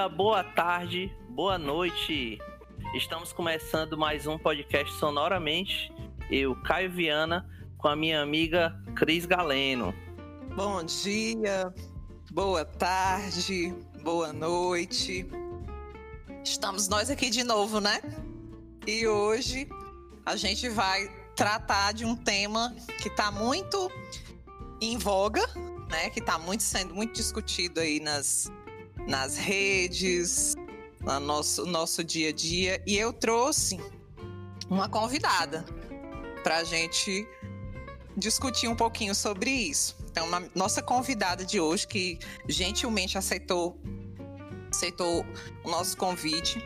Dia, boa tarde, boa noite. Estamos começando mais um podcast Sonoramente. Eu, Caio Viana, com a minha amiga Cris Galeno. Bom dia, boa tarde, boa noite. Estamos nós aqui de novo, né? E hoje a gente vai tratar de um tema que está muito em voga, né? Que está muito sendo muito discutido aí nas, nas redes, no nosso, nosso dia a dia. E eu trouxe uma convidada para a gente discutir um pouquinho sobre isso. Então, nossa convidada de hoje, que gentilmente aceitou, aceitou o nosso convite,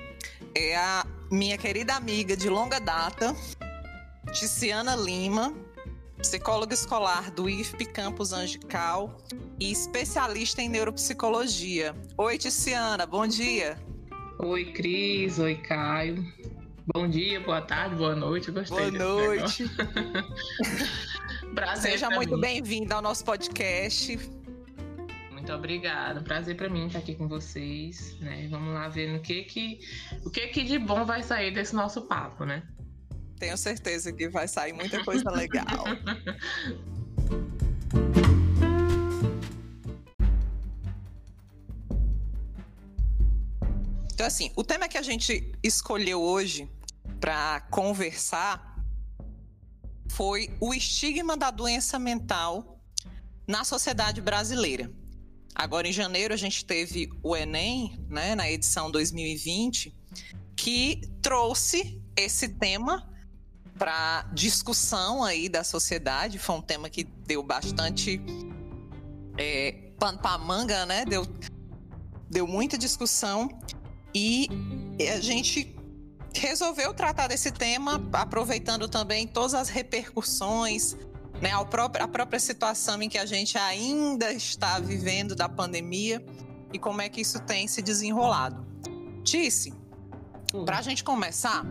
é a minha querida amiga de longa data, Ticiana Lima, psicóloga escolar do IFP Campus Angical e especialista em neuropsicologia. Oi, Ticiana, bom dia. Oi, Cris. Oi, Caio. Bom dia, boa tarde, boa noite. gostei. Boa noite. Prazer Seja muito bem-vinda ao nosso podcast. Muito obrigada. Prazer para mim estar aqui com vocês, né? Vamos lá ver no que que o que que de bom vai sair desse nosso papo, né? Tenho certeza que vai sair muita coisa legal. Então, assim, o tema que a gente escolheu hoje para conversar foi o estigma da doença mental na sociedade brasileira. Agora, em janeiro, a gente teve o Enem, né, na edição 2020, que trouxe esse tema para discussão aí da sociedade. Foi um tema que deu bastante é, pano para manga, né? Deu, deu muita discussão e a gente resolveu tratar desse tema, aproveitando também todas as repercussões, né, a, própria, a própria situação em que a gente ainda está vivendo da pandemia e como é que isso tem se desenrolado. Tice, para a gente começar,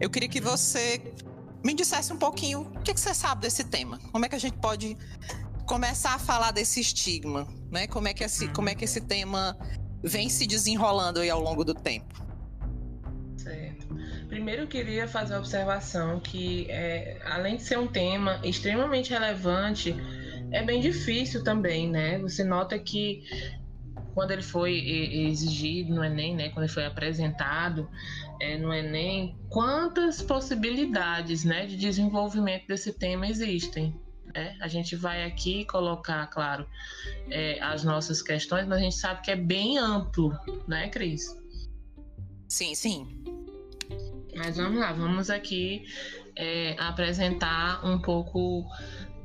eu queria que você me dissesse um pouquinho o que, que, você sabe desse tema. Como é que a gente pode começar a falar desse estigma, né? Como é que esse, como é que esse tema vem se desenrolando aí ao longo do tempo? Certo. Primeiro eu queria fazer a observação que, é, além de ser um tema extremamente relevante, é bem difícil também, né? Você nota que quando ele foi exigido no Enem, né, quando ele foi apresentado é, no Enem, quantas possibilidades né, de desenvolvimento desse tema existem. Né? A gente vai aqui colocar, claro, é, as nossas questões, mas a gente sabe que é bem amplo, né, Cris? Sim, sim. Mas vamos lá, vamos aqui é, apresentar um pouco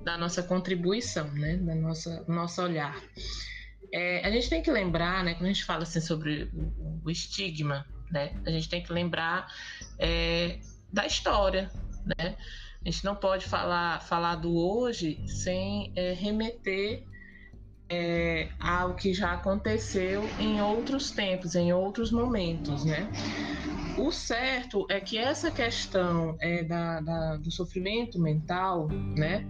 da nossa contribuição, né, da nossa nosso olhar. É, a gente tem que lembrar, né, quando a gente fala assim sobre o, estigma, né, a gente tem que lembrar é, da história, né? A gente não pode falar, falar do hoje sem é, remeter é, ao que já aconteceu em outros tempos, em outros momentos, né? O certo é que essa questão é, da, da do sofrimento mental, né?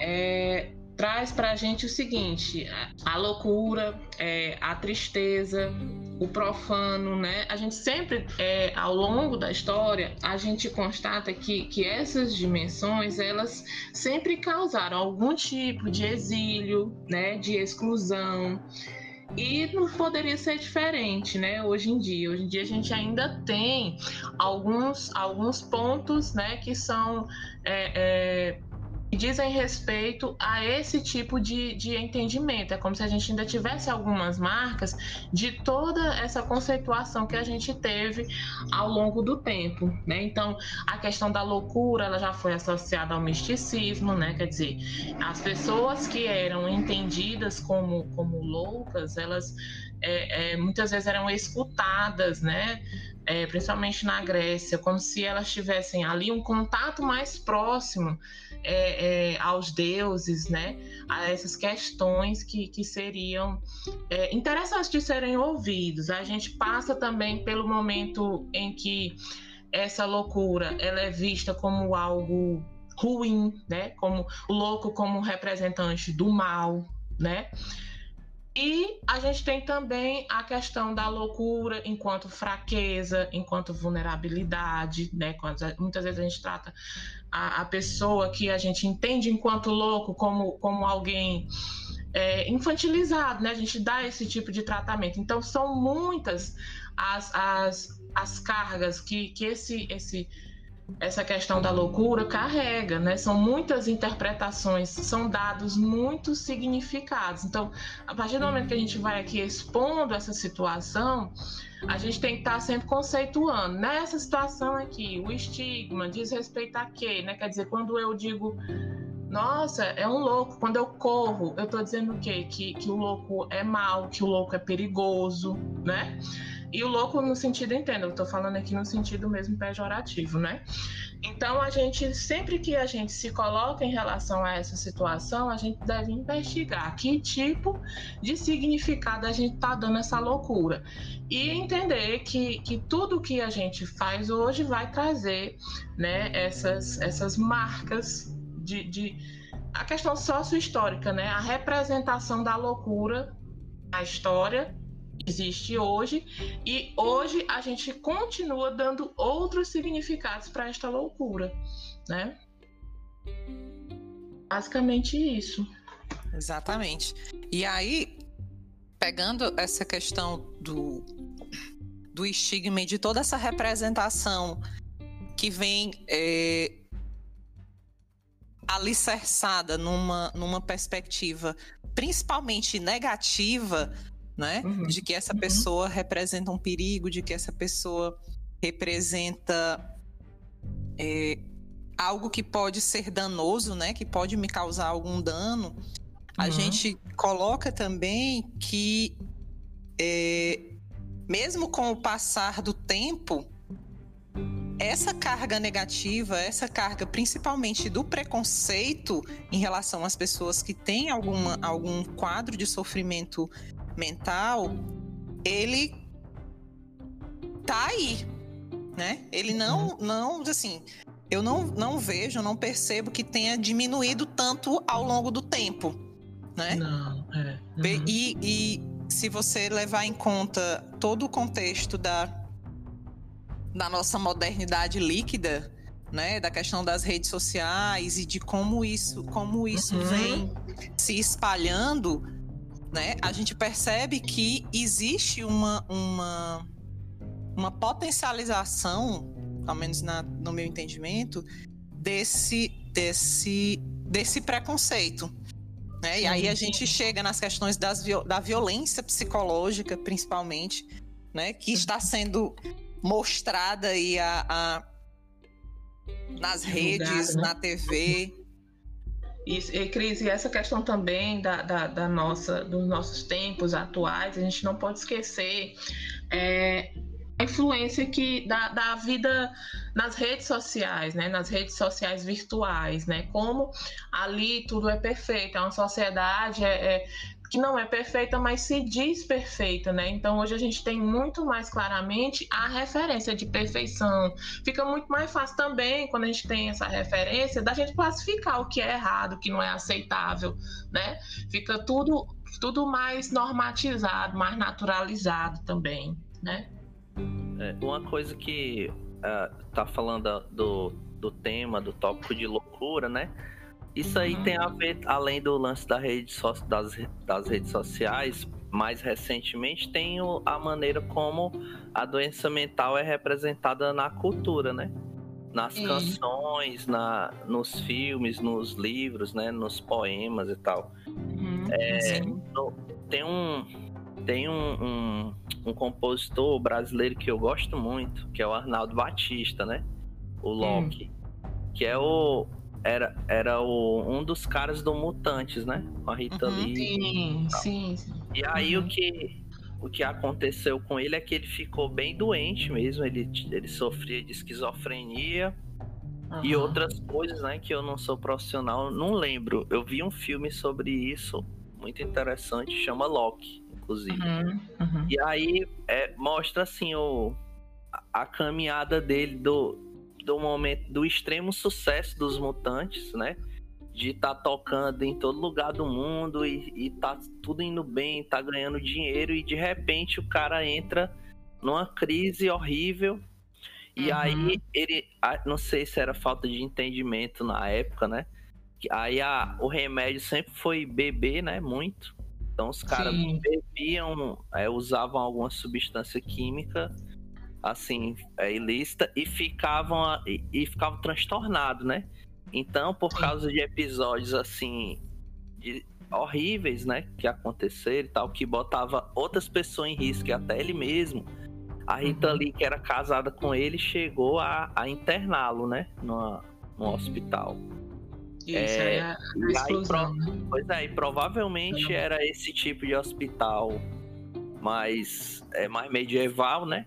É, traz para a gente o seguinte: a loucura, é, a tristeza, o profano, né? A gente sempre, é, ao longo da história, a gente constata que, que essas dimensões elas sempre causaram algum tipo de exílio, né? De exclusão. E não poderia ser diferente, né? Hoje em dia, hoje em dia a gente ainda tem alguns, alguns pontos, né? Que são é, dizem respeito a esse tipo de, de entendimento. É como se a gente ainda tivesse algumas marcas de toda essa conceituação que a gente teve ao longo do tempo, né? Então, a questão da loucura, ela já foi associada ao misticismo, né? Quer dizer, as pessoas que eram entendidas como, como loucas, elas é, é, muitas vezes eram escutadas, né? É, principalmente na Grécia, como se elas tivessem ali um contato mais próximo é, é, aos deuses, né? A essas questões que, que seriam é, interessantes de serem ouvidos. A gente passa também pelo momento em que essa loucura ela é vista como algo ruim, né? Como louco como representante do mal, né? E a gente tem também a questão da loucura enquanto fraqueza, enquanto vulnerabilidade, né? Muitas vezes a gente trata a, a, pessoa que a gente entende enquanto louco como, como alguém é, infantilizado, né? A gente dá esse tipo de tratamento. Então, são muitas as, as, as cargas que, que esse, esse essa questão da loucura carrega, né? São muitas interpretações, são dados muito significados. Então, a partir do momento que a gente vai aqui expondo essa situação, a gente tem que estar sempre conceituando. Nessa situação aqui, o estigma diz respeito a quê? Né? Quer dizer, quando eu digo, nossa, é um louco, quando eu corro, eu estou dizendo o quê? Que, que o louco é mal, que o louco é perigoso, né? E o louco no sentido, entendo, eu tô falando aqui no sentido mesmo pejorativo, né? Então, a gente, sempre que a gente se coloca em relação a essa situação, a gente deve investigar que tipo de significado a gente tá dando essa loucura. E entender que, que tudo que a gente faz hoje vai trazer né, essas, essas marcas de, de a questão sócio-histórica, né? A representação da loucura na história existe hoje e hoje a gente continua dando outros significados para esta loucura, né? Basicamente isso. Exatamente. E aí, pegando essa questão do, do estigma e de toda essa representação que vem é, alicerçada numa, numa perspectiva principalmente negativa né? Uhum. De que essa uhum. pessoa representa um perigo, de que essa pessoa representa é, algo que pode ser danoso, né? Que pode me causar algum dano. A uhum. gente coloca também que, é, mesmo com o passar do tempo, essa carga negativa, essa carga principalmente do preconceito em relação às pessoas que têm alguma, algum quadro de sofrimento mental, ele tá aí, né? Ele não, uhum. não, assim, eu não, não vejo, não percebo que tenha diminuído tanto ao longo do tempo, né? Não, é. Uhum. E, e se você levar em conta todo o contexto da, da nossa modernidade líquida, né, da questão das redes sociais e de como isso, como isso uhum. vem se espalhando, né, a gente percebe que existe uma, uma, uma potencialização, ao menos na, no meu entendimento, desse, desse, desse preconceito. Né? E aí a gente chega nas questões das, da violência psicológica, principalmente, né? que está sendo mostrada aí a, a nas redes, né? na TV, e, e Cris, e essa questão também da, da, da, nossa, dos nossos tempos atuais, a gente não pode esquecer é, a influência que da, da vida nas redes sociais, né? Nas redes sociais virtuais, né? Como ali tudo é perfeito, é uma sociedade, é, é que não é perfeita, mas se diz perfeita, né? Então hoje a gente tem muito mais claramente a referência de perfeição. Fica muito mais fácil também quando a gente tem essa referência da gente classificar o que é errado, o que não é aceitável, né? Fica tudo tudo mais normatizado, mais naturalizado também, né? É, uma coisa que uh, tá falando do, do tema, do tópico de loucura, né? Isso aí uhum. tem a ver, além do lance da rede so, das, das redes sociais, mais recentemente tem o, a maneira como a doença mental é representada na cultura, né? Nas Sim. canções, na, nos filmes, nos livros, né? Nos poemas e tal. Uhum. É, no, tem um, tem um, um, um, compositor brasileiro que eu gosto muito, que é o Arnaldo Batista, né? O Loki. Que é o, era, era o, um dos caras do Mutantes, né? Com a Rita uhum, Lee. Sim, sim, sim. E aí uhum. o que o que aconteceu com ele é que ele ficou bem doente mesmo, ele, ele sofria de esquizofrenia uhum. e outras coisas, né, que eu não sou profissional, não lembro. Eu vi um filme sobre isso, muito interessante, chama Loki, inclusive. Uhum, uhum. E aí é, mostra assim o, a caminhada dele do, do momento do extremo sucesso dos mutantes, né? de estar tá tocando em todo lugar do mundo e, e tá tudo indo bem, tá ganhando dinheiro e de repente o cara entra numa crise horrível e uhum. aí ele, não sei se era falta de entendimento na época, né? Aí a, o remédio sempre foi beber, né? Muito. Então os caras bebiam, é, usavam alguma substância química assim, é, ilícita e ficavam e, e ficavam transtornados, né? Então, por causa de episódios assim de, horríveis, né, que aconteceram e tal, que botava outras pessoas em risco, e até ele mesmo. A Rita uhum. Lee, que era casada com ele, chegou a, a interná-lo, né, no, no hospital. Isso, é, a, a e aí, pro, né? Pois é, e provavelmente uhum. era esse tipo de hospital mais, é, mais medieval, né?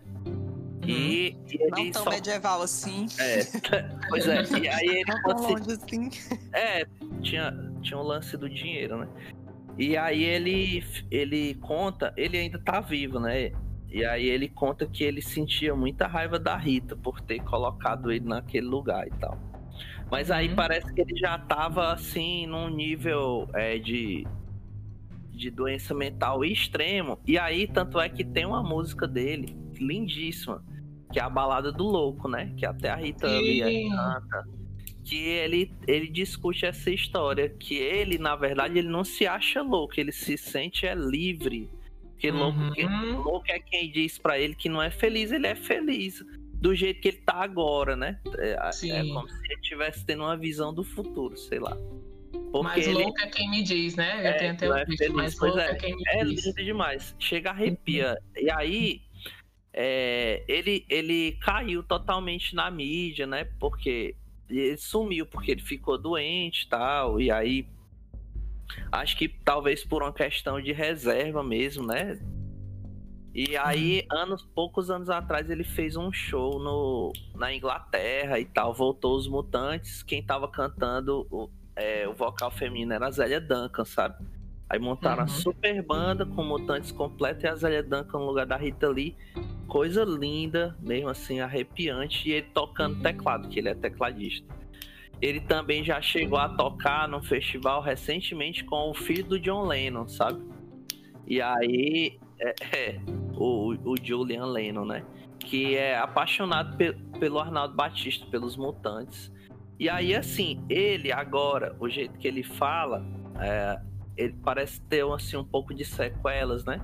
E, e não tão só... medieval assim. É, pois é. E aí ele não longe assim. É, tinha, tinha um lance do dinheiro, né? E aí ele, ele conta, ele ainda tá vivo, né? E aí ele conta que ele sentia muita raiva da Rita por ter colocado ele naquele lugar e tal. Mas aí uhum. parece que ele já tava assim num nível é, de de doença mental extremo. E aí tanto é que tem uma música dele lindíssima que é a balada do louco, né? Que até a Rita Lee canta. Que ele, ele discute essa história, que ele, na verdade, ele não se acha louco, ele se sente é livre. Porque uhum. louco, que, louco é quem diz para ele que não é feliz, ele é feliz. Do jeito que ele tá agora, né? É, é como se ele estivesse tendo uma visão do futuro, sei lá. Porque mais ele... louco é quem me diz, né? Eu é, tenho até o é feliz, mais é, é quem me é diz. É lindo demais. Chega arrepia. Uhum. E aí, é, ele, ele caiu totalmente na mídia, né? Porque ele sumiu porque ele ficou doente e tal. E aí acho que talvez por uma questão de reserva mesmo, né? E aí, uhum. anos, poucos anos atrás, ele fez um show no, na Inglaterra e tal, voltou os mutantes. Quem tava cantando o, é, o vocal feminino era a Zélia Duncan, sabe? Aí montaram uhum. a super banda com mutantes completos e a Zélia Duncan no lugar da Rita Lee. Coisa linda, mesmo assim, arrepiante. E ele tocando teclado, que ele é tecladista. Ele também já chegou a tocar num festival recentemente com o filho do John Lennon, sabe? E aí, é, é o, o Julian Lennon, né? Que é apaixonado pe pelo Arnaldo Batista, pelos mutantes. E aí, assim, ele agora, o jeito que ele fala, é, ele parece ter assim, um pouco de sequelas, né?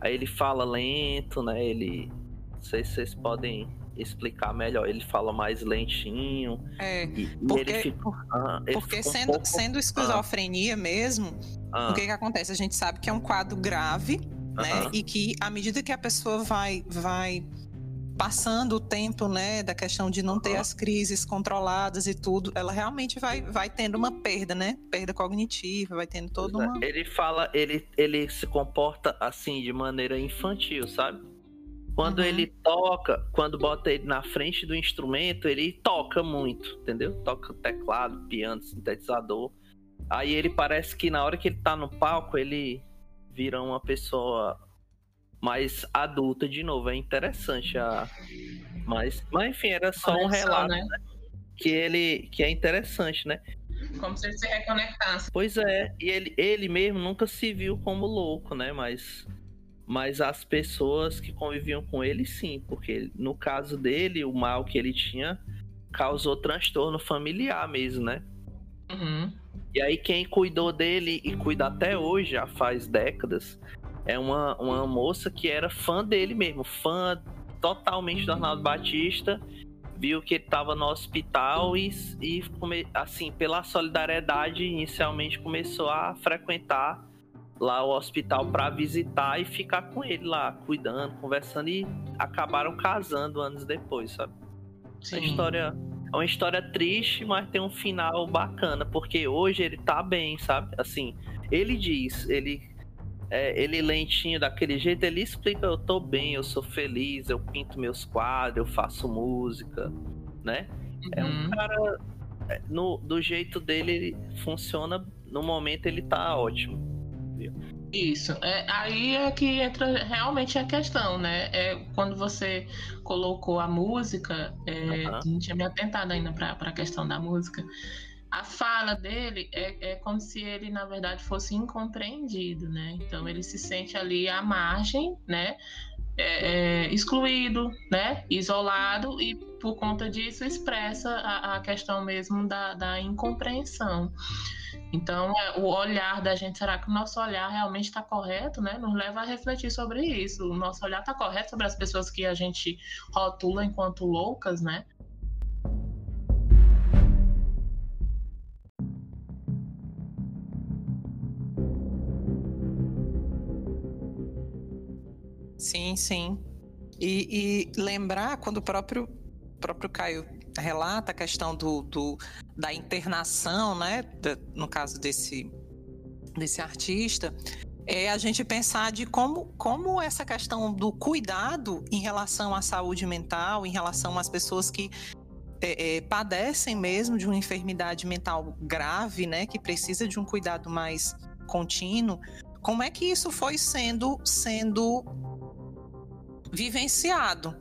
Aí ele fala lento, né? Ele. Não sei se vocês podem explicar melhor. Ele fala mais lentinho. É. E, porque, ele fica, ah, ele porque fica um sendo, pouco... sendo esquizofrenia ah, mesmo, ah, o que, que acontece? A gente sabe que é um quadro grave, né? E que à medida que a pessoa vai, vai passando o tempo, né, da questão de não ter as crises controladas e tudo, ela realmente vai, vai tendo uma perda, né? Perda cognitiva, vai tendo toda é. uma. Ele fala, ele, ele se comporta assim de maneira infantil, sabe? Quando uhum. ele toca, quando bota ele na frente do instrumento, ele toca muito, entendeu? Toca teclado, piano, sintetizador. Aí ele parece que na hora que ele tá no palco, ele vira uma pessoa mais adulta de novo. É interessante a. Mas, mas enfim, era só um relato né? Né? que ele que é interessante, né? Como se ele se reconectasse. Pois é, e ele, ele mesmo nunca se viu como louco, né? Mas, mas as pessoas que conviviam com ele, sim, porque no caso dele, o mal que ele tinha causou transtorno familiar mesmo, né? Uhum. E aí quem cuidou dele e cuida até hoje, já faz décadas, é uma, uma moça que era fã dele mesmo, fã totalmente do Arnaldo Batista, viu que ele estava no hospital e, e assim, pela solidariedade, inicialmente começou a frequentar lá o hospital para visitar e ficar com ele lá, cuidando, conversando e acabaram casando anos depois, sabe? Sim. A história é uma história triste, mas tem um final bacana, porque hoje ele tá bem, sabe? Assim, ele diz, ele é, ele lentinho daquele jeito, ele explica: eu tô bem, eu sou feliz, eu pinto meus quadros, eu faço música, né? Uhum. É um uhum. cara, é, no, do jeito dele, ele funciona, no momento ele tá ótimo. Isso, é, aí é que entra realmente a questão, né? É, quando você colocou a música, é, uhum. não tinha me atentado ainda para a questão da música, a fala dele é, é como se ele, na verdade, fosse incompreendido, né? Então ele se sente ali à margem, né? É, é, excluído, né? Isolado e por conta disso expressa a, a questão mesmo da, da incompreensão. Então, é, o olhar da gente, será que o nosso olhar realmente está correto, né? Nos leva a refletir sobre isso. O nosso olhar está correto sobre as pessoas que a gente rotula enquanto loucas, né? Sim, sim. E, e lembrar quando o próprio, próprio Caio relata a questão do, do da internação, né? no caso desse, desse artista, é a gente pensar de como, como essa questão do cuidado em relação à saúde mental, em relação às pessoas que é, é, padecem mesmo de uma enfermidade mental grave, né, que precisa de um cuidado mais contínuo, como é que isso foi sendo sendo vivenciado.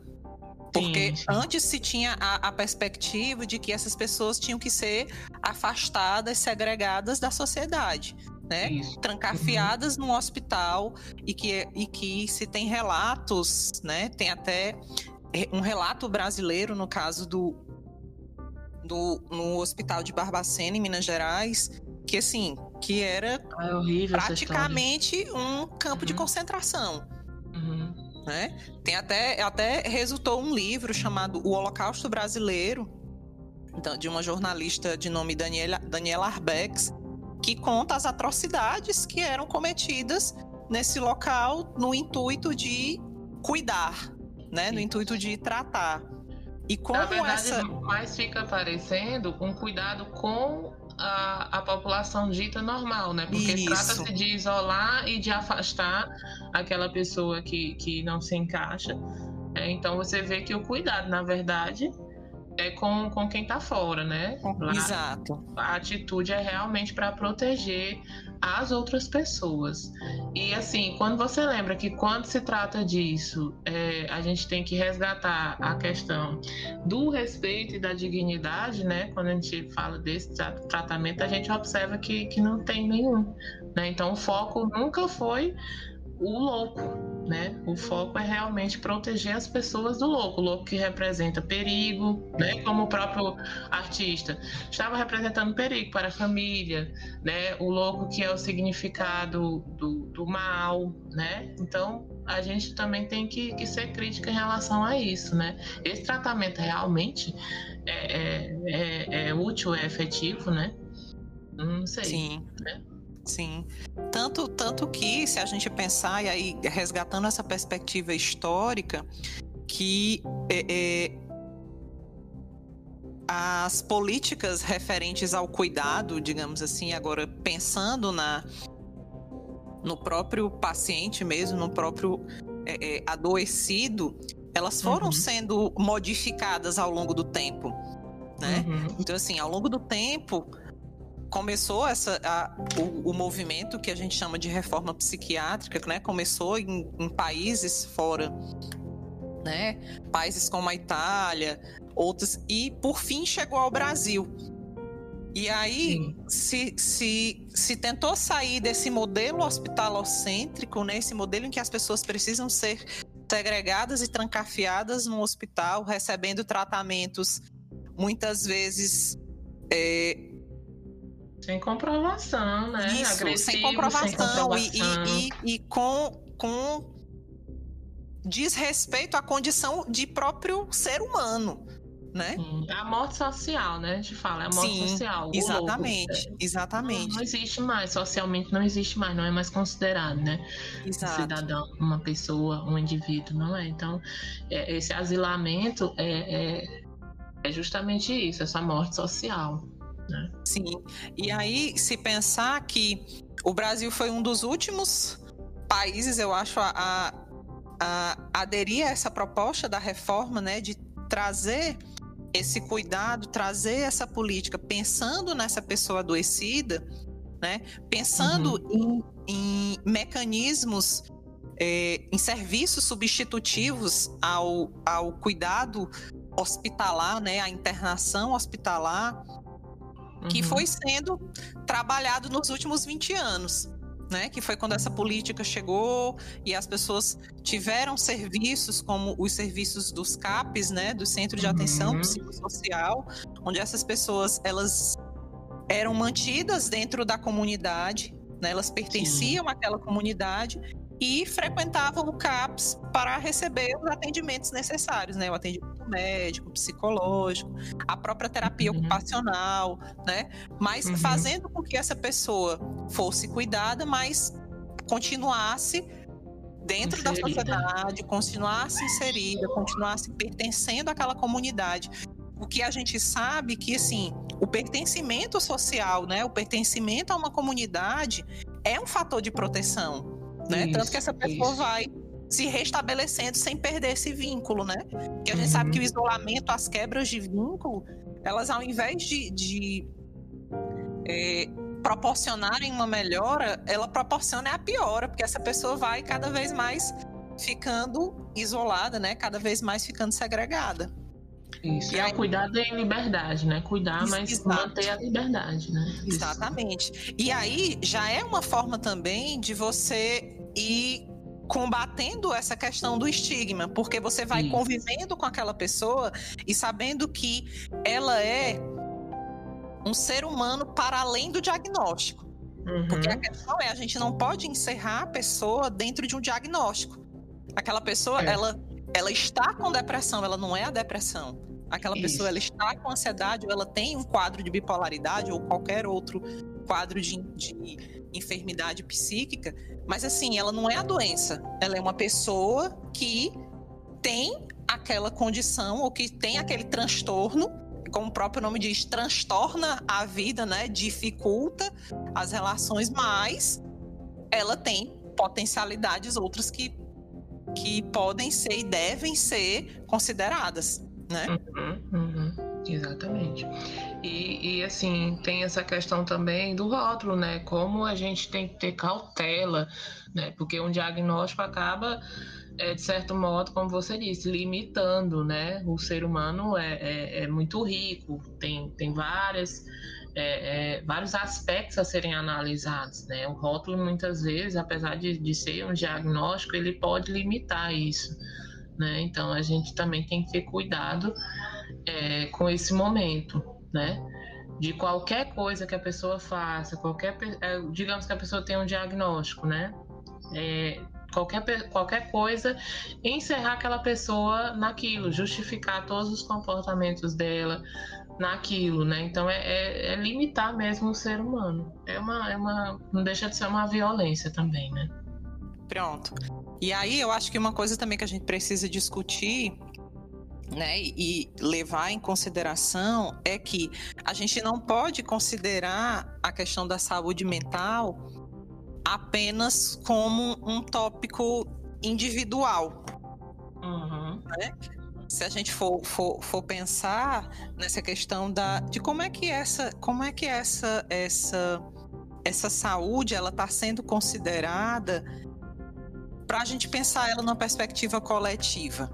Porque sim, sim. antes se tinha a, a, perspectiva de que essas pessoas tinham que ser afastadas, segregadas da sociedade, né? Isso. Trancafiadas uhum. num hospital e que, e que se tem relatos, né? Tem até é, um relato brasileiro, no caso do, do no Hospital de Barbacena, em Minas Gerais, que assim, que era ah, é praticamente um campo uhum. de concentração. Uhum. Né? Tem até, até resultou um livro chamado O Holocausto Brasileiro, então, de uma jornalista de nome Daniela, Daniela Arbex, que conta as atrocidades que eram cometidas nesse local no intuito de cuidar, né? no intuito de tratar. E como Na verdade, essa... mais fica parecendo um cuidado com a, a população dita normal, né? Porque trata-se de isolar e de afastar aquela pessoa que, que não se encaixa. É, então você vê que o cuidado, na verdade, é com, com quem está fora, né? Lá, Exato. A atitude é realmente para proteger as outras pessoas. E assim, quando você lembra que quando se trata disso, é, a gente tem que resgatar a questão do respeito e da dignidade, né? Quando a gente fala desse tratamento, a gente observa que, que não tem nenhum. Né? Então, o foco nunca foi o louco, né? O foco é realmente proteger as pessoas do louco, o louco que representa perigo, né? Como o próprio artista estava representando perigo para a família, né? O louco que é o significado do, do mal, né? Então a gente também tem que, que ser crítica em relação a isso, né? Esse tratamento realmente é, é, é, é útil, é efetivo, né? Não sei. Sim. Né? Sim. Tanto, tanto que, se a gente pensar, e aí resgatando essa perspectiva histórica, que é, é, as políticas referentes ao cuidado, digamos assim, agora pensando na no próprio paciente mesmo, no próprio é, é adoecido, elas foram uhum. sendo modificadas ao longo do tempo, né? Uhum. Então, assim, ao longo do tempo, começou essa, a, o, o, movimento que a gente chama de reforma psiquiátrica, né? Começou em, em países fora, né? Países como a Itália, outros, e por fim chegou ao Brasil. E aí se, se, se tentou sair desse modelo hospitalocêntrico, né? Esse modelo em que as pessoas precisam ser segregadas e trancafiadas no hospital, recebendo tratamentos muitas vezes é, sem comprovação, né? Isso, Agressivo, sem comprovação, sem comprovação. E, e, e, com, com desrespeito à condição de próprio ser humano. Né? É a morte social, né? A gente fala, é a morte Sim, social. Exatamente, louco. exatamente. Não, não, existe mais, socialmente não existe mais, não é mais considerado, né? Exato. Um cidadão, uma pessoa, um indivíduo, não é? Então, é, esse asilamento é, é, é justamente isso, essa morte social. Né? Sim. E aí, se pensar que o Brasil foi um dos últimos países, eu acho, a, a, a aderir a essa proposta da reforma, né, de trazer esse cuidado, trazer essa política pensando nessa pessoa adoecida, né, pensando uhum. em, em, mecanismos, é, em serviços substitutivos ao, ao cuidado hospitalar, né, a internação hospitalar, que foi sendo trabalhado nos últimos 20 anos. Né, que foi quando essa política chegou e as pessoas tiveram serviços como os serviços dos CAPs, né, do Centro de Atenção uhum. Psicossocial, onde essas pessoas elas eram mantidas dentro da comunidade, né, elas pertenciam Sim. àquela comunidade e frequentavam o CAPS para receber os atendimentos necessários, né? O atendimento médico, psicológico, a própria terapia uhum. ocupacional, né? Mas uhum. fazendo com que essa pessoa fosse cuidada, mas continuasse dentro inserida. da sociedade, continuasse inserida, continuasse pertencendo àquela comunidade. O que a gente sabe que assim, o pertencimento social, né, o pertencimento a uma comunidade é um fator de proteção né? Isso, Tanto que essa pessoa isso. vai se restabelecendo sem perder esse vínculo, né? Porque a gente uhum. sabe que o isolamento, as quebras de vínculo, elas ao invés de, de é, proporcionarem uma melhora, ela proporciona a piora, porque essa pessoa vai cada vez mais ficando isolada, né? Cada vez mais ficando segregada. Isso, e é aí... cuidado em liberdade, né? Cuidar, mas Exato. manter a liberdade, né? Exatamente. E aí já é uma forma também de você e combatendo essa questão do estigma, porque você vai Isso. convivendo com aquela pessoa e sabendo que ela é um ser humano para além do diagnóstico. Uhum. Porque a questão é, a gente não pode encerrar a pessoa dentro de um diagnóstico. Aquela pessoa, é. ela, ela está com depressão, ela não é a depressão. Aquela Isso. pessoa, ela está com ansiedade, ou ela tem um quadro de bipolaridade, ou qualquer outro quadro de, de enfermidade psíquica, mas assim, ela não é a doença. Ela é uma pessoa que tem aquela condição ou que tem aquele transtorno, como o próprio nome diz, transtorna a vida, né? Dificulta as relações, mas ela tem potencialidades outras que, que podem ser e devem ser consideradas, né? Uhum, uhum. Exatamente. E, e, assim, tem essa questão também do rótulo, né? Como a gente tem que ter cautela, né? Porque um diagnóstico acaba, é, de certo modo, como você disse, limitando, né? O ser humano é, é, é muito rico, tem, tem várias. É, é, vários aspectos a serem analisados, né? O rótulo muitas vezes, apesar de, de ser um diagnóstico, ele pode limitar isso, né? Então a gente também tem que ter cuidado é, com esse momento, né? De qualquer coisa que a pessoa faça, qualquer, é, digamos que a pessoa tem um diagnóstico, né? É, qualquer, qualquer coisa, encerrar aquela pessoa naquilo, justificar todos os comportamentos dela naquilo, né? Então é, é, é, limitar mesmo o ser humano. É uma, é uma. Não deixa de ser uma violência também, né? Pronto. E aí eu acho que uma coisa também que a gente precisa discutir né, e levar em consideração é que a gente não pode considerar a questão da saúde mental apenas como um tópico individual. Uhum. Né? Se a gente for, for, for, pensar nessa questão da, de como é que essa, como é que essa, essa, essa saúde ela está sendo considerada para a gente pensar ela numa perspectiva coletiva.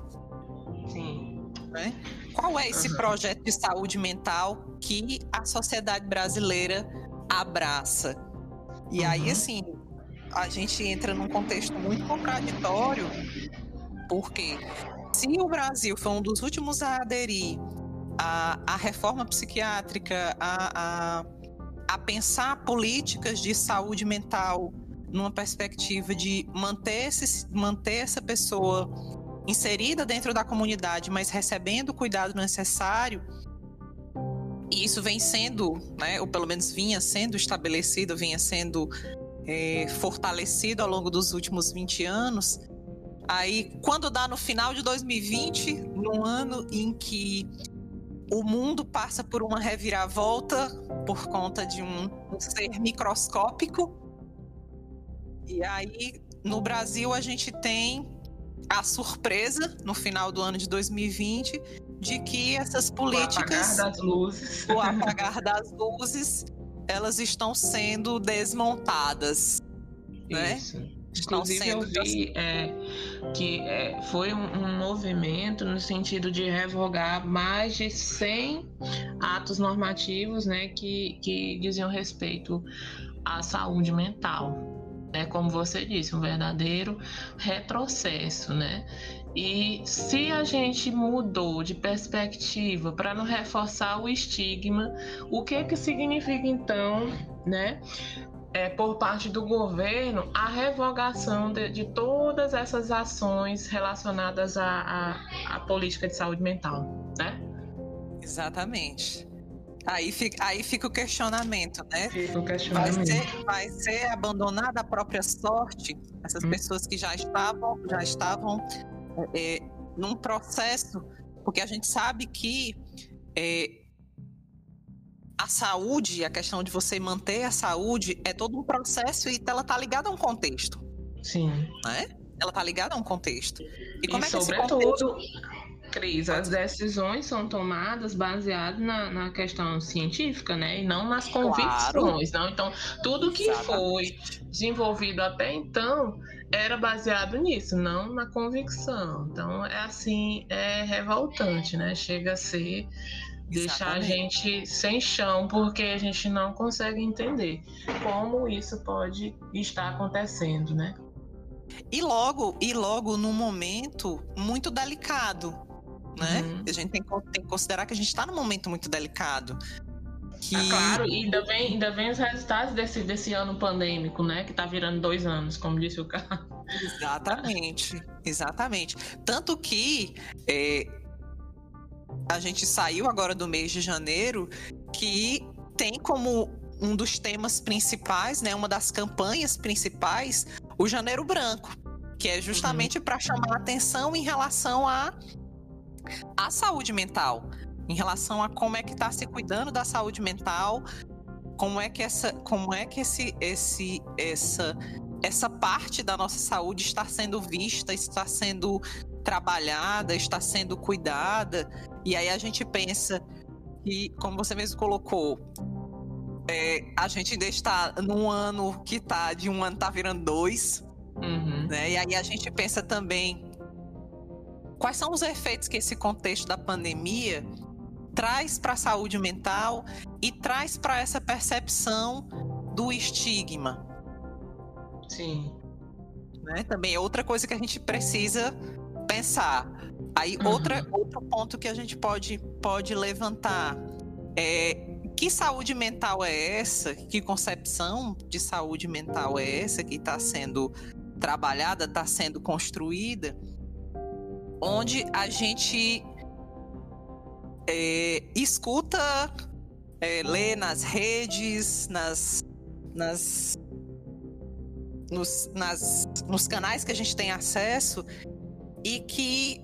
Sim. Né? Qual é esse uhum. projeto de saúde mental que a sociedade brasileira abraça? E uhum. aí, assim, a gente entra num contexto muito contraditório, porque se o Brasil foi um dos últimos a aderir à, à reforma psiquiátrica, a, a, a pensar políticas de saúde mental numa perspectiva de manter, esse, manter essa pessoa inserida dentro da comunidade, mas recebendo o cuidado necessário, e isso vem sendo, né, ou pelo menos vinha sendo estabelecido, vinha sendo é, fortalecido ao longo dos últimos 20 anos. Aí, quando dá no final de 2020, num ano em que o mundo passa por uma reviravolta por conta de um, um ser microscópico, e aí no Brasil a gente tem a surpresa no final do ano de 2020 de que essas políticas o apagar das luzes, o apagar das luzes, elas estão sendo desmontadas, né? Inclusive, eu vi é, que é, foi um, um, movimento no sentido de revogar mais de 100 atos normativos né, que, que diziam respeito à saúde mental. É como você disse, um verdadeiro retrocesso, né? E se a gente mudou de perspectiva para não reforçar o estigma, o que que significa então, né? É, por parte do governo a revogação de, de todas essas ações relacionadas à, à, política de saúde mental, né? Exatamente. Aí fica, aí fica o questionamento, né? Fica o questionamento. Vai ser, vai ser abandonada a própria sorte? Essas hum. pessoas que já estavam, já estavam é, num processo, porque a gente sabe que é, a saúde, a questão de você manter a saúde, é todo um processo e ela está ligada a um contexto. Sim. Né? Ela está ligada a um contexto. E, como e é que sobretudo, contexto... Cris, as decisões são tomadas baseadas na, na, questão científica, né? E não nas convicções. Claro. Não? Então, tudo que Exatamente. foi desenvolvido até então era baseado nisso, não na convicção. Então é assim, é revoltante, né? Chega a ser deixar Exatamente. a gente sem chão porque a gente não consegue entender como isso pode estar acontecendo, né? E logo, e logo num momento muito delicado, né? Uhum. A gente tem, tem que considerar que a gente está num momento muito delicado. Que... Ah, claro, e ainda vem, ainda vem os resultados desse, desse ano pandêmico, né? Que tá virando dois anos, como disse o cara. Exatamente, exatamente. Tanto que é, a gente saiu agora do mês de janeiro que tem como um dos temas principais, né? Uma das campanhas principais, o Janeiro Branco, que é justamente uhum. para chamar a atenção em relação à a, a saúde mental em relação a como é que está se cuidando da saúde mental, como é que essa, como é que esse, esse, essa, essa parte da nossa saúde está sendo vista, está sendo trabalhada, está sendo cuidada. E aí a gente pensa que, como você mesmo colocou, é, a gente ainda está num ano que está de um ano está virando dois, uhum. né? E aí a gente pensa também quais são os efeitos que esse contexto da pandemia traz para a saúde mental e traz para essa percepção do estigma. Sim. Né? Também é outra coisa que a gente precisa pensar. Aí uhum. outra, outro ponto que a gente pode, pode levantar é que saúde mental é essa? Que concepção de saúde mental é essa que está sendo trabalhada, está sendo construída? Onde a gente é, escuta, é, lê nas redes, nas, nas, nos, nas, nos canais que a gente tem acesso e que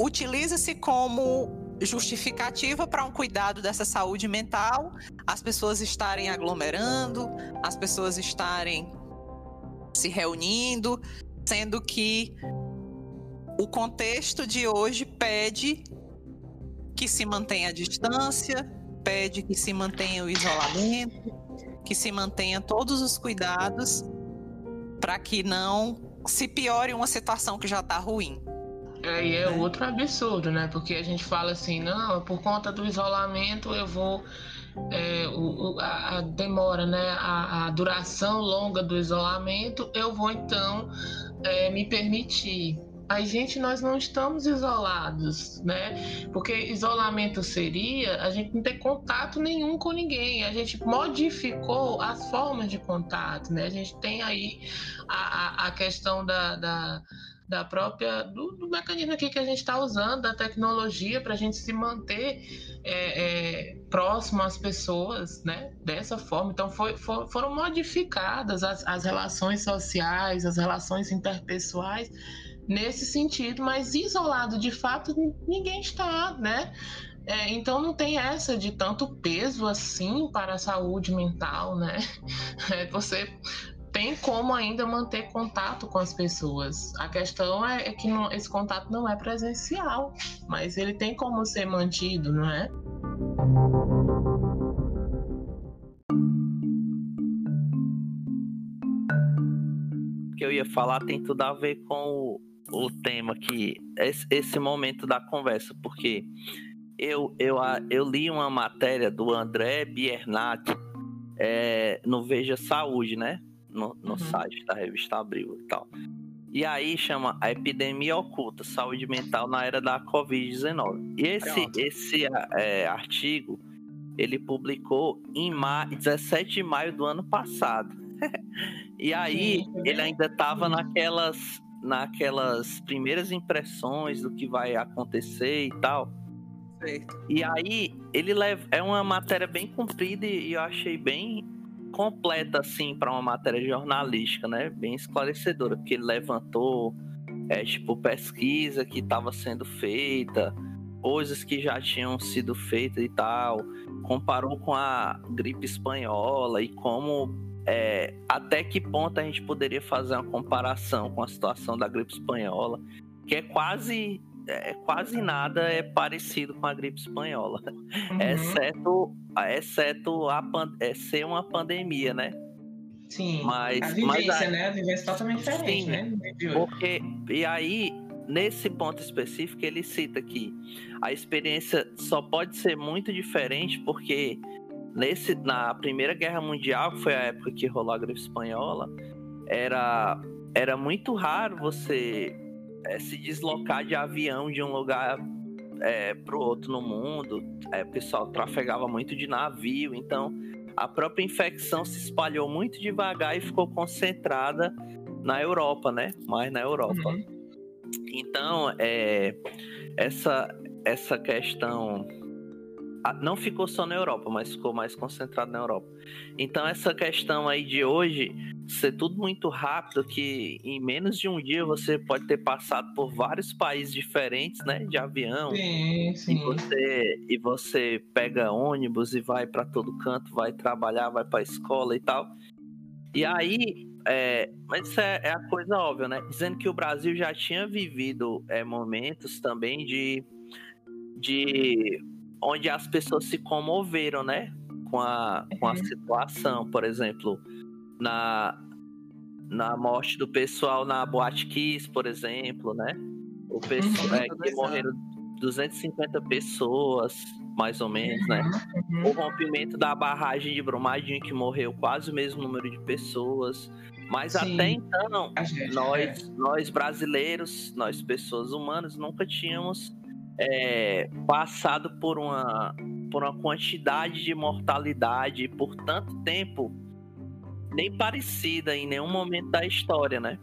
utiliza-se como justificativa para um cuidado dessa saúde mental, as pessoas estarem aglomerando, as pessoas estarem se reunindo, sendo que o contexto de hoje pede que se mantenha a distância, pede que se mantenha o isolamento, que se mantenha todos os cuidados para que não se piore uma situação que já está ruim. É, e é outro absurdo, né? Porque a gente fala assim, não, por conta do isolamento eu vou. É, o, a, a, demora, né? A, a, duração longa do isolamento, eu vou então é, me permitir a gente nós não estamos isolados, né? Porque isolamento seria a gente não ter contato nenhum com ninguém. A gente modificou as formas de contato, né? A gente tem aí a, a, a questão da, da da própria do, do, mecanismo aqui que a gente está usando da tecnologia para a gente se manter é, é, próximo às pessoas, né? Dessa forma, então foi, for, foram modificadas as, as relações sociais, as relações interpessoais nesse sentido, mas isolado de fato ninguém está, né? É, então não tem essa de tanto peso assim para a saúde mental, né? É, você tem como ainda manter contato com as pessoas. A questão é, é que não, esse contato não é presencial, mas ele tem como ser mantido, não é? que eu ia falar tem tudo a ver com o, tema que esse, esse momento da conversa, porque eu, eu, eu li uma matéria do André Biernat é, no Veja Saúde, né? No, no uhum. site da revista Abril e tal. E aí chama a epidemia oculta, saúde mental na era da Covid-19. E esse, esse é, artigo ele publicou em ma 17 de maio do ano passado. e aí ele ainda estava naquelas naquelas primeiras impressões do que vai acontecer e tal. Certo. E aí ele leva é uma matéria bem comprida e eu achei bem completa assim para uma matéria jornalística, né? Bem esclarecedora, porque ele levantou é, tipo pesquisa que estava sendo feita, coisas que já tinham sido feitas e tal, comparou com a gripe espanhola e como é, até que ponto a gente poderia fazer uma comparação com a situação da gripe espanhola, que é quase é, quase nada é parecido com a gripe espanhola, uhum. exceto, exceto a é, ser uma pandemia, né? Sim, mas, a vivência, mas a, né? A vivência é totalmente diferente, sim, né? Porque, e aí, nesse ponto específico, ele cita que a experiência só pode ser muito diferente porque nesse, na Primeira Guerra Mundial, que foi a época que rolou a gripe espanhola, era, era muito raro você é, se deslocar de avião de um lugar é, para o outro no mundo. É, o pessoal trafegava muito de navio, então a própria infecção se espalhou muito devagar e ficou concentrada na Europa, né? Mais na Europa. Uhum. Então, é, essa, essa questão não ficou só na Europa, mas ficou mais concentrado na Europa. Então essa questão aí de hoje ser tudo muito rápido, que em menos de um dia você pode ter passado por vários países diferentes, né, de avião. Sim, sim. E você, e você pega ônibus e vai para todo canto, vai trabalhar, vai para escola e tal. E aí, é, mas isso é, é, a coisa óbvia, né? Dizendo que o Brasil já tinha vivido é, momentos também de, de onde as pessoas se comoveram, né? Com a, com a uhum. situação, por exemplo, na, na morte do pessoal na Boate Kiss, por exemplo, né? O pessoal uhum, é, que morreram 250 pessoas, mais ou menos, né? Uhum. O rompimento da barragem de Brumadinho, que morreu quase o mesmo número de pessoas. Mas Sim, até então, nós, é. nós brasileiros, nós pessoas humanas, nunca tínhamos é, passado por uma, por uma quantidade de mortalidade por tanto tempo nem parecida em nenhum momento da história, né?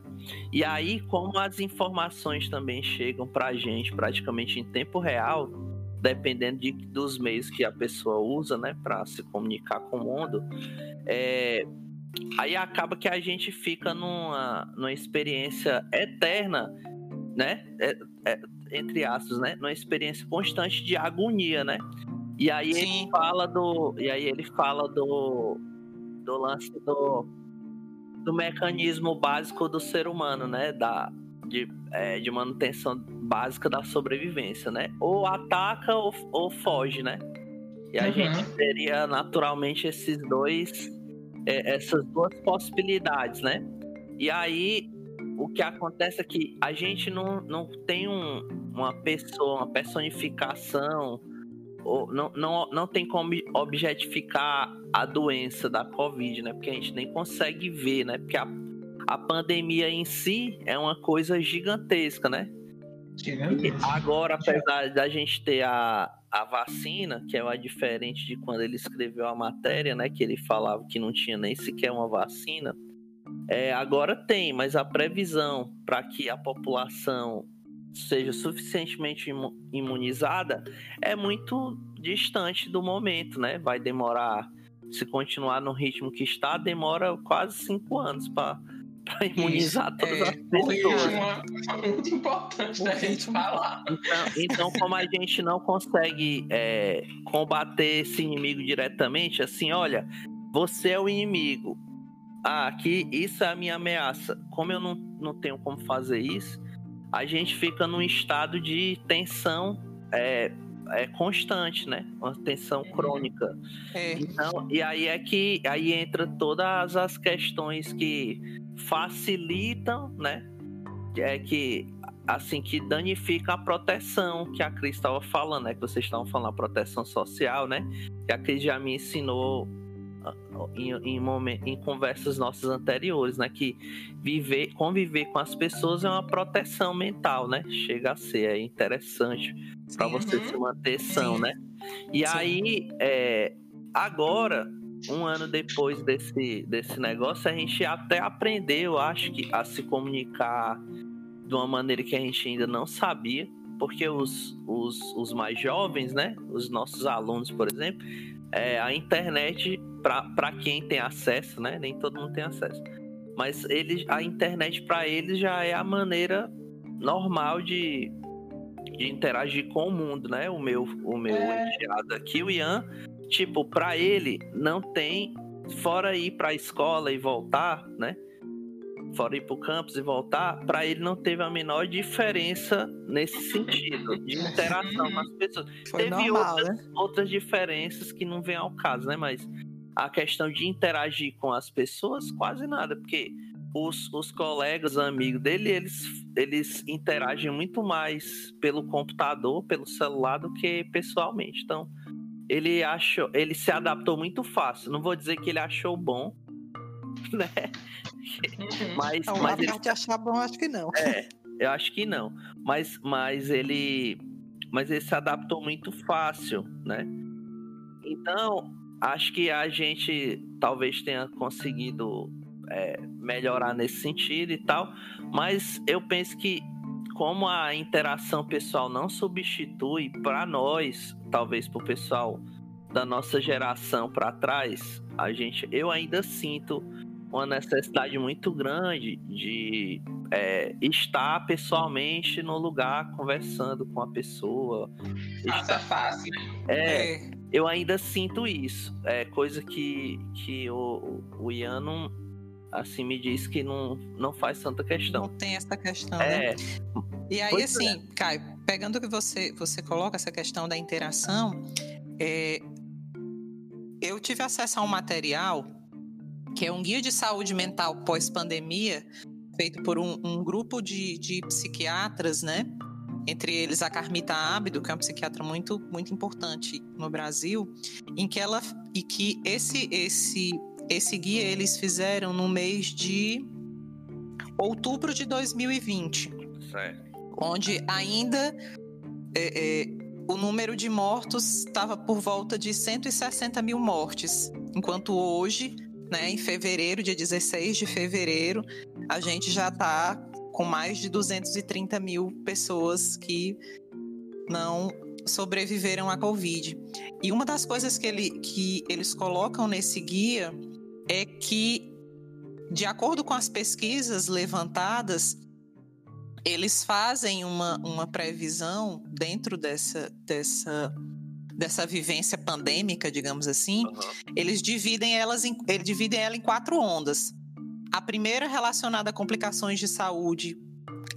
E aí, como as informações também chegam para a gente praticamente em tempo real, dependendo de, dos meios que a pessoa usa, né, para se comunicar com o mundo, é, aí acaba que a gente fica numa, numa experiência eterna, né? É, é, entre aspas, né? Numa experiência constante de agonia, né? E aí Sim. ele fala do. E aí ele fala do. Do lance do. Do mecanismo básico do ser humano, né? Da, de, é, de manutenção básica da sobrevivência, né? Ou ataca ou, ou foge, né? E a uhum. gente teria naturalmente esses dois. É, essas duas possibilidades, né? E aí o que acontece é que a gente não, não tem um, uma pessoa, uma personificação, ou não, não, não tem como objetificar a doença da Covid, né? Porque a gente nem consegue ver, né? Porque a, a pandemia em si é uma coisa gigantesca, né? Gigantesca. Agora, apesar da gente ter a, a vacina, que é uma diferente de quando ele escreveu a matéria, né? Que ele falava que não tinha nem sequer uma vacina é, agora tem, mas a previsão para que a população seja suficientemente imunizada é muito distante do momento, né? Vai demorar, se continuar no ritmo que está, demora quase cinco anos para imunizar Isso, todas é, as pessoas. É muito importante da gente falar. Então, então, como a gente não consegue é, combater esse inimigo diretamente, assim, olha, você é o inimigo, ah, aqui isso é a minha ameaça. Como eu não, não tenho como fazer isso, a gente fica num estado de tensão é, é constante, né? Uma tensão Uhum. crônica. É. Então, e aí é que aí entra todas as questões que facilitam, né? É que assim que danifica a proteção que a Cris estava falando, né? Que vocês estavam falando a proteção social, né? Que a Cris já me ensinou em, em, em conversas nossas anteriores, né? Que viver, conviver com as pessoas é uma proteção mental, né? Chega a ser é interessante para você Uhum. se manter são, Sim. né? E Sim. aí, é, agora, um ano depois desse, desse negócio, a gente até aprendeu, acho que, a se comunicar de uma maneira que a gente ainda não sabia, porque os, os, os mais jovens, né? Os nossos alunos, por exemplo, é, a internet, para quem tem acesso, né? Nem todo mundo tem acesso. Mas eles, a internet para eles já é a maneira normal de, de interagir com o mundo, né? O meu, o meu É. enteado aqui, o Ian, tipo, para ele não tem fora ir para a escola e voltar, né? Fora ir para o campus e voltar, para ele não teve a menor diferença nesse sentido de interação com as pessoas. Foi Teve normal, outras, né? outras diferenças que não vêm ao caso, né? Mas a questão de interagir com as pessoas, quase nada, porque os, os colegas, amigos dele, eles, eles interagem muito mais pelo computador, pelo celular, do que pessoalmente. Então, ele achou, ele se adaptou muito fácil. Não vou dizer que ele achou bom, né? Uhum. Mas, Não, mas a ele parte achar bom, acho que não. é, eu acho que não. Mas, mas ele. Mas ele se adaptou muito fácil, né? Então, acho que a gente talvez tenha conseguido é, melhorar nesse sentido e tal. Mas eu penso que como a interação pessoal não substitui para nós, talvez para o pessoal da nossa geração para trás, a gente, eu ainda sinto uma necessidade muito grande de é, estar pessoalmente no lugar conversando com a pessoa. Face a face. É, É, eu ainda sinto isso. É coisa que, que o, o Ian não, assim me diz que não, não faz tanta não questão. tem essa questão, né? É, E aí, Pois assim, Caio, pegando o que você, você coloca, essa questão da interação, é, eu tive acesso a um material que é um guia de saúde mental pós-pandemia, feito por um, um grupo de, de psiquiatras, né? Entre eles a Carmita Ábido, que é uma psiquiatra muito, muito importante no Brasil, em que ela e que esse esse esse guia eles fizeram no mês de outubro de 2020 certo. onde ainda é, é, o número de mortos estava por volta de 160 mil mortes, enquanto hoje, né, em fevereiro, dia 16 de fevereiro, a gente já está com mais de 230 mil pessoas que não sobreviveram à Covid. E uma das coisas que, ele, que eles colocam nesse guia é que, de acordo com as pesquisas levantadas, eles fazem uma, uma previsão dentro dessa, dessa, dessa vivência pandêmica, digamos assim. Uhum. Eles dividem elas em, eles dividem ela em quatro ondas. A primeira relacionada a complicações de saúde,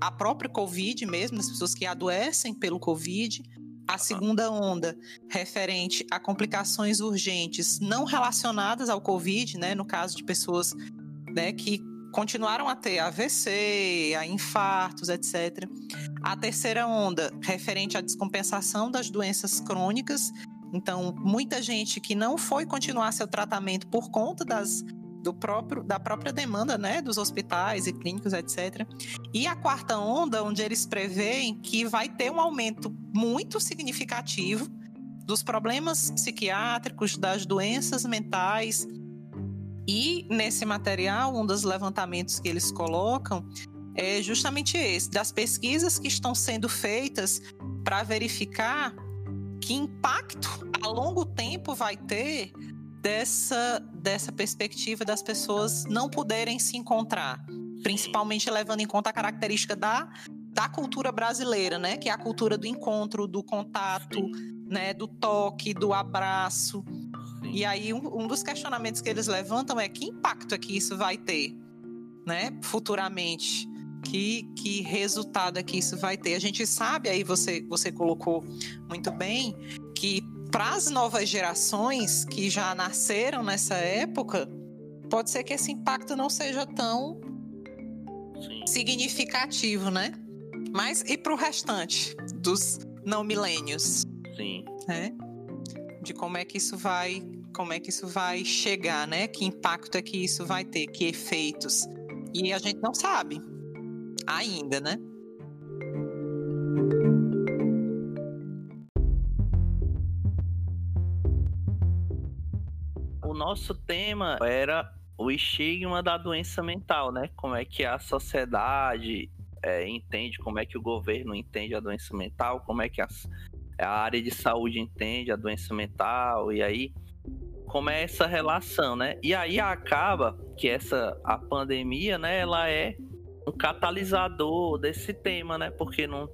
a própria Covid mesmo, as pessoas que adoecem pelo Covid. A segunda onda, referente a complicações urgentes não relacionadas ao Covid, né? No caso de pessoas né, que continuaram a ter AVC, a infartos, etc. A terceira onda, referente à descompensação das doenças crônicas. Então, muita gente que não foi continuar seu tratamento por conta das, do próprio, da própria demanda né, dos hospitais e clínicos, etc. E a quarta onda, onde eles preveem que vai ter um aumento muito significativo dos problemas psiquiátricos, das doenças mentais, e nesse material, um dos levantamentos que eles colocam é justamente esse, das pesquisas que estão sendo feitas para verificar que impacto a longo tempo vai ter dessa, dessa perspectiva das pessoas não poderem se encontrar, principalmente levando em conta a característica da, da cultura brasileira, né? Que é a cultura do encontro, do contato, né? Do toque, do abraço. Sim. E aí, um, um, dos questionamentos que eles levantam é que impacto é que isso vai ter, né, futuramente, Que, que resultado é que isso vai ter? A gente sabe, aí você, você colocou muito bem, que para as novas gerações que já nasceram nessa época, pode ser que esse impacto não seja tão Sim. significativo, né? Mas e para o restante dos não milênios? Sim. É? De como é que isso vai, como é que isso vai chegar, né? Que impacto é que isso vai ter, que efeitos? E a gente não sabe ainda, né? O nosso tema era o estigma da doença mental, né? Como é que a sociedade é, entende, como é que o governo entende a doença mental, como é que as, a área de saúde entende a doença mental, e aí como é essa relação, né? E aí acaba que essa a pandemia, né, ela é um catalisador desse tema, né? Porque não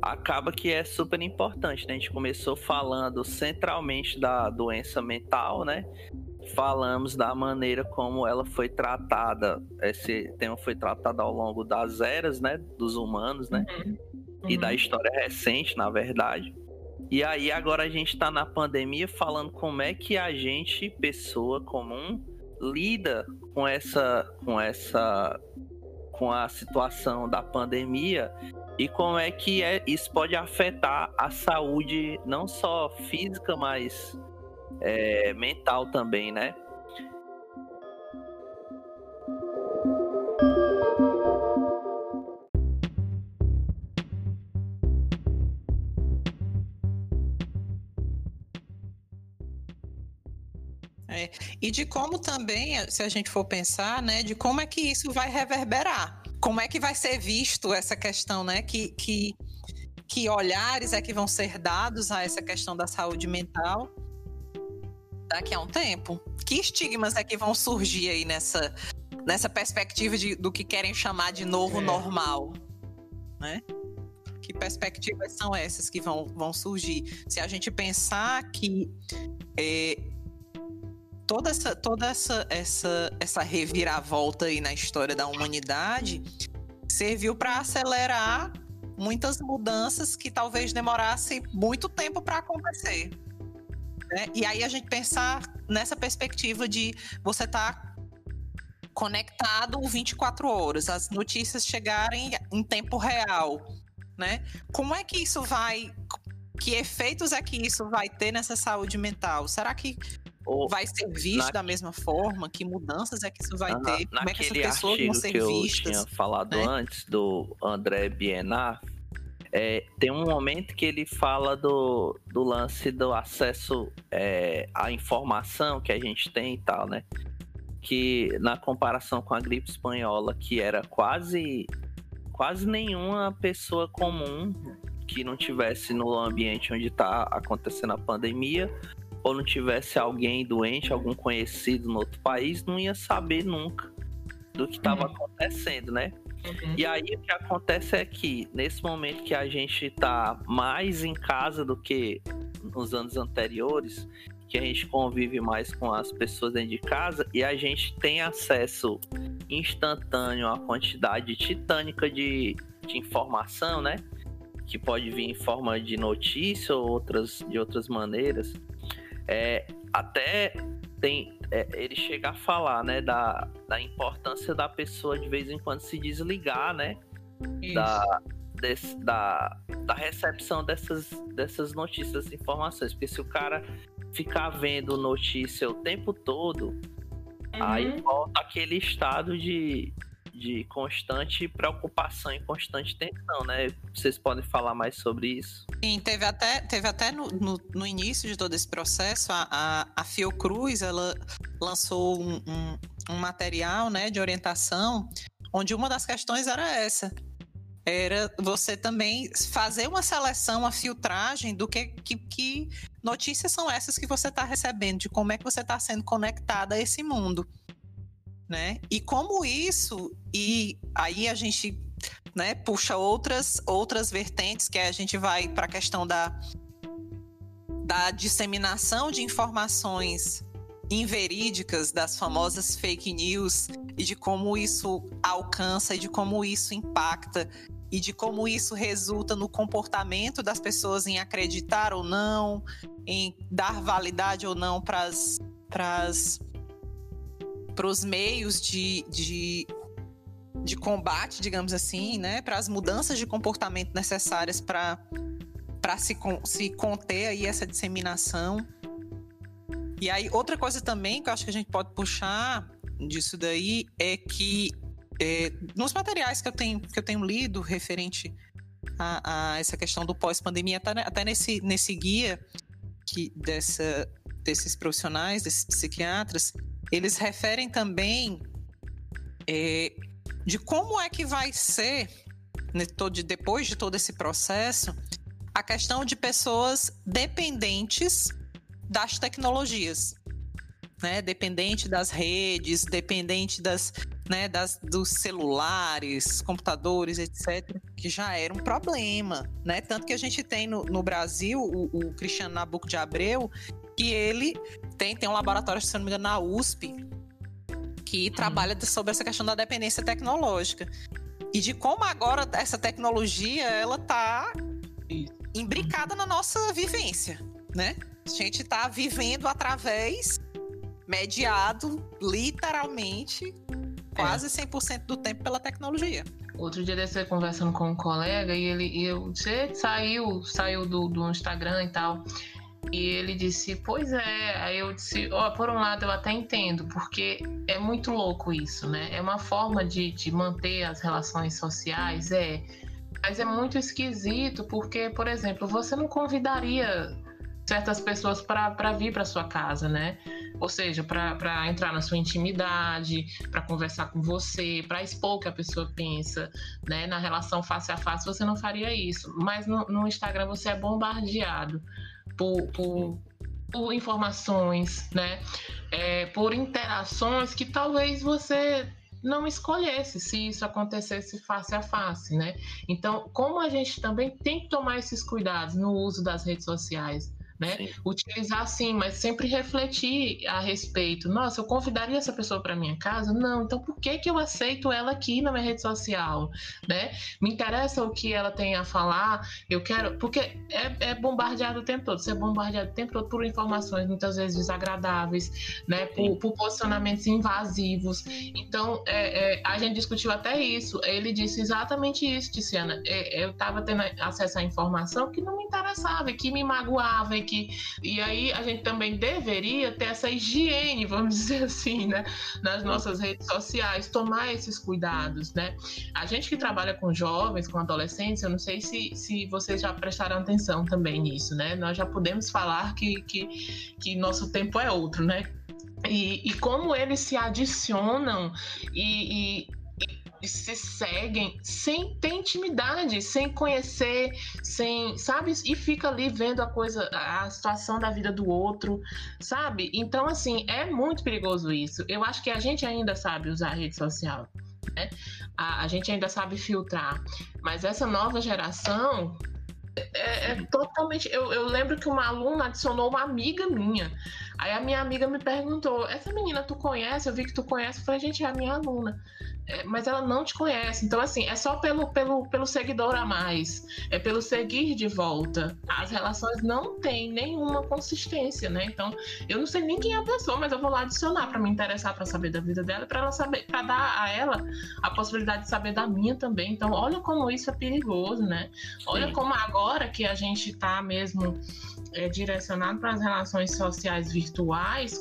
acaba que é super importante, né? A gente começou falando centralmente da doença mental, né? falamos da maneira como ela foi tratada, esse tema foi tratado ao longo das eras, né, dos humanos, né, uhum. e da uhum. história recente, na verdade. E aí agora a gente está na pandemia falando como é que a gente, pessoa comum, lida com essa, com essa, com a situação da pandemia e como é que é, isso pode afetar a saúde não só física, mas é, mental também, né? É, e de como também, se a gente for pensar, né, de como é que isso vai reverberar, como é que vai ser visto essa questão, né, que, que, que olhares é que vão ser dados a essa questão da saúde mental daqui a um tempo? Que estigmas é que vão surgir aí nessa, nessa perspectiva de, do que querem chamar de novo é. normal? Né? Que perspectivas são essas que vão, vão surgir? Se a gente pensar que é, toda, essa, toda essa, essa, essa reviravolta aí na história da humanidade serviu para acelerar muitas mudanças que talvez demorassem muito tempo para acontecer. Né? E aí a gente pensar nessa perspectiva de você estar tá conectado 24 horas, as notícias chegarem em tempo real, né? Como é que isso vai que efeitos é que isso vai ter nessa saúde mental? Será que vai ser visto na... da mesma forma? Que mudanças é que isso vai ter? Como é que essas pessoas vão ser que vistas? Eu tinha falado né? antes do André Bienar, é, tem um momento que ele fala do, do lance do acesso é, à informação que a gente tem e tal, né? Que na comparação com a gripe espanhola, que era quase quase nenhuma pessoa comum que não tivesse no ambiente onde está acontecendo a pandemia ou não tivesse alguém doente, algum conhecido no outro país, não ia saber nunca do que estava uhum. acontecendo, né? Uhum. E aí o que acontece é que, nesse momento que a gente está mais em casa do que nos anos anteriores, que a gente convive mais com as pessoas dentro de casa e a gente tem acesso instantâneo à quantidade titânica de, de informação, né? Que pode vir em forma de notícia ou outras, de outras maneiras. É, até tem, é, ele chega a falar, né, da, da importância da pessoa de vez em quando se desligar, né, da, desse, da, da recepção dessas, dessas notícias, informações, porque se o cara ficar vendo notícia o tempo todo, uhum. aí volta aquele estado de, de constante preocupação e constante tensão, né? Vocês podem falar mais sobre isso? Sim, teve até, teve até no, no, no início de todo esse processo, a, a, a Fiocruz, ela lançou um, um, um material né, de orientação, onde uma das questões era essa, era você também fazer uma seleção, uma filtragem do que, que, que notícias são essas que você está recebendo, de como é que você está sendo conectada a esse mundo né? E como isso e aí a gente, né, puxa outras outras vertentes que a gente vai para a questão da da disseminação de informações inverídicas das famosas fake news e de como isso alcança e de como isso impacta e de como isso resulta no comportamento das pessoas em acreditar ou não, em dar validade ou não para os meios de, de, de combate, digamos assim, né? para as mudanças de comportamento necessárias para se, se conter aí essa disseminação. E aí, outra coisa também que eu acho que a gente pode puxar disso daí é que é, nos materiais que eu tenho, que eu tenho lido referente a, a essa questão do pós-pandemia, até, até nesse, nesse guia que dessa, desses profissionais, desses psiquiatras, eles referem também é, de como é que vai ser, né, depois de todo esse processo, a questão de pessoas dependentes das tecnologias, né? Dependente das redes, dependente das, né, das, dos celulares, computadores, etc., que já era um problema, né? Tanto que a gente tem no, no Brasil o, o, Cristiano Nabuco de Abreu, que ele tem, tem um laboratório, se não me engano, na USP, que uhum. trabalha sobre essa questão da dependência tecnológica. E de como agora essa tecnologia, ela tá imbricada na nossa vivência, né? A gente está vivendo através, mediado, literalmente, quase 100% do tempo pela tecnologia. Outro dia desse conversando com um colega e ele e eu, você saiu, saiu do, do Instagram e tal. E ele disse, pois é. Aí eu disse, ó, oh, por um lado eu até entendo, porque é muito louco isso, né? É uma forma de, de manter as relações sociais, é. Mas é muito esquisito, porque, por exemplo, você não convidaria certas pessoas para vir para sua casa, né? Ou seja, para entrar na sua intimidade, para conversar com você, para expor o que a pessoa pensa, né? Na relação face a face você não faria isso, mas no, no Instagram você é bombardeado por, por, por informações, né? É, por interações que talvez você não escolhesse se isso acontecesse face a face, né? Então, como a gente também tem que tomar esses cuidados no uso das redes sociais, né? Sim. Utilizar sim, mas sempre refletir a respeito. Nossa, eu convidaria essa pessoa para minha casa? Não, então por que que eu aceito ela aqui na minha rede social, né? Me interessa o que ela tem a falar, eu quero, porque é, é bombardeado o tempo todo, você é bombardeado o tempo todo por informações muitas vezes desagradáveis, né? Por, por posicionamentos invasivos. Então, é, é, a gente discutiu até isso. Ele disse exatamente isso, Tiziana. É, eu estava tendo acesso à informação que não me interessava, que me magoava, que. E aí a gente também deveria ter essa higiene, vamos dizer assim, né? Nas nossas redes sociais, tomar esses cuidados, né? A gente que trabalha com jovens, com adolescentes, eu não sei se, se vocês já prestaram atenção também nisso, né? Nós já podemos falar que, que, que nosso tempo é outro, né? E, e, como eles se adicionam e, e, se seguem sem ter intimidade, sem conhecer, sem, sabe? E fica ali vendo a coisa, a situação da vida do outro, sabe? Então, assim, é muito perigoso isso. Eu acho que a gente ainda sabe usar a rede social. Né? A, a gente ainda sabe filtrar, mas essa nova geração é, é, totalmente. Eu, eu, lembro que uma aluna adicionou uma amiga minha. Aí a minha amiga me perguntou: Essa menina tu conhece? Eu vi que tu conhece. Eu falei: Gente, é a minha aluna. É, mas ela não te conhece. Então, assim, é só pelo, pelo, pelo seguidor a mais, é pelo seguir de volta. As relações não têm nenhuma consistência, né? Então, eu não sei nem quem é a pessoa, mas eu vou lá adicionar para me interessar para saber da vida dela, para ela saber, para dar a ela a possibilidade de saber da minha também. Então, olha como isso é perigoso, né? Olha Sim. como agora que a gente está mesmo é, direcionado para as relações sociais virtuais,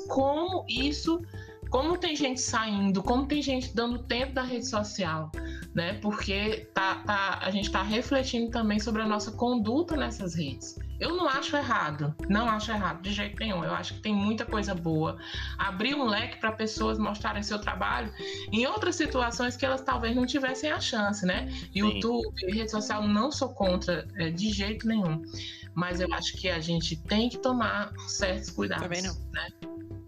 como isso como tem gente saindo, como tem gente dando tempo da rede social, né? Porque tá, tá, a gente está refletindo também sobre a nossa conduta nessas redes. Eu não acho errado, não acho errado de jeito nenhum. Eu acho que tem muita coisa boa. Abrir um leque para pessoas mostrarem seu trabalho em outras situações que elas talvez não tivessem a chance, né? YouTube, rede social, não sou contra é, de jeito nenhum. Mas eu acho que a gente tem que tomar certos cuidados. Também não. Né?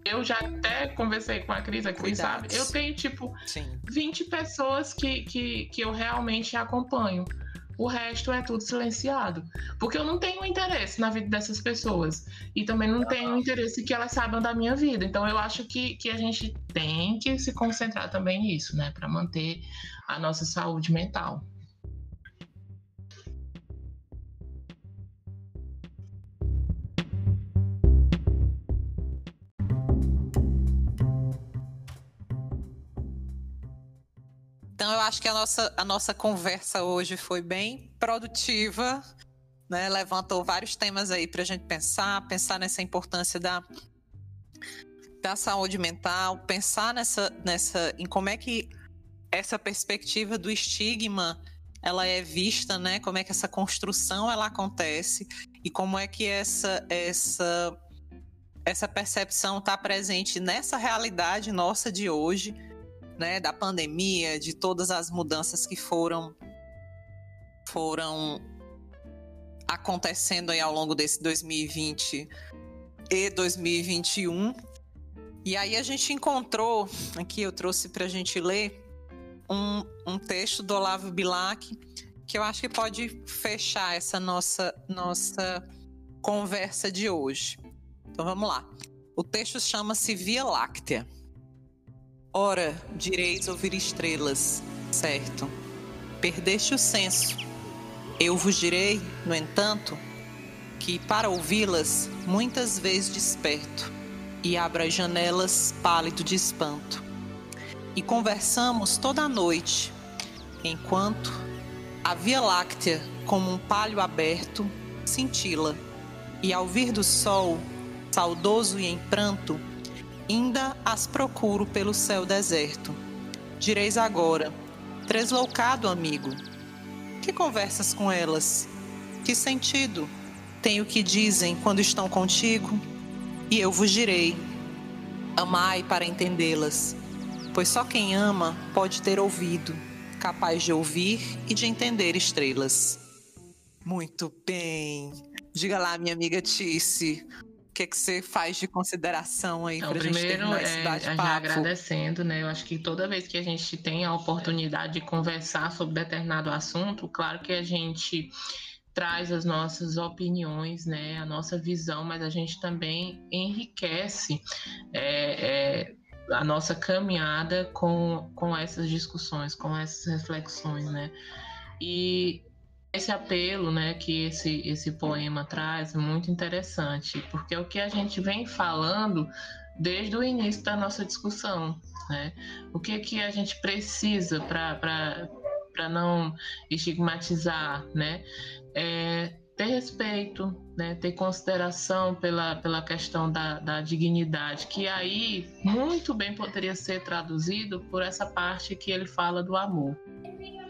Eu já até conversei com a Cris aqui, Cuidados. sabe? Eu tenho, tipo, Sim. 20 pessoas que, que, que eu realmente acompanho. o resto é tudo silenciado. Porque eu não tenho interesse na vida dessas pessoas. E também não tenho interesse que elas saibam da minha vida. Então eu acho que, que a gente tem que se concentrar também nisso, né? Para manter a nossa saúde mental. Então, eu acho que a nossa, a nossa conversa hoje foi bem produtiva, né? levantou vários temas aí para a gente pensar, pensar nessa importância da, da saúde mental, pensar nessa, nessa, em como é que essa perspectiva do estigma ela é vista, né? Como é que essa construção ela acontece e como é que essa essa essa percepção está presente nessa realidade nossa de hoje né, da pandemia, de todas as mudanças que foram foram acontecendo aí ao longo desse 2020 e 2021. E aí a gente encontrou, aqui eu trouxe para a gente ler, um, um texto do Olavo Bilac, que eu acho que pode fechar essa nossa, nossa conversa de hoje. Então vamos lá. O texto chama-se Via Láctea. Ora, direis ouvir estrelas, certo? Perdeste o senso. Eu vos direi, no entanto, que para ouvi-las muitas vezes desperto e abro as janelas pálido de espanto. E conversamos toda a noite, enquanto a Via Láctea, como um palho aberto, cintila, e ao vir do sol, saudoso e em pranto, Ainda as procuro pelo céu deserto. Direis agora: Tresloucado, amigo. Que conversas com elas? Que sentido tem o que dizem quando estão contigo? E eu vos direi: Amai para entendê-las, pois só quem ama pode ter ouvido, capaz de ouvir e de entender estrelas. Muito bem. Diga lá, minha amiga Tice, que, que você faz de consideração aí para a gente terminar esse é, bate-papo? Já agradecendo, né? Eu acho que toda vez que a gente tem a oportunidade de conversar sobre determinado assunto, claro que a gente traz as nossas opiniões, né, a nossa visão, mas a gente também enriquece é, é, a nossa caminhada com, com essas discussões, com essas reflexões, né? E esse apelo, né, que esse esse poema traz é muito interessante, porque é o que a gente vem falando desde o início da nossa discussão, né? O que que a gente precisa para para não estigmatizar, né? É ter respeito, né? ter consideração pela, pela questão da, da dignidade, que aí muito bem poderia ser traduzido por essa parte que ele fala do amor.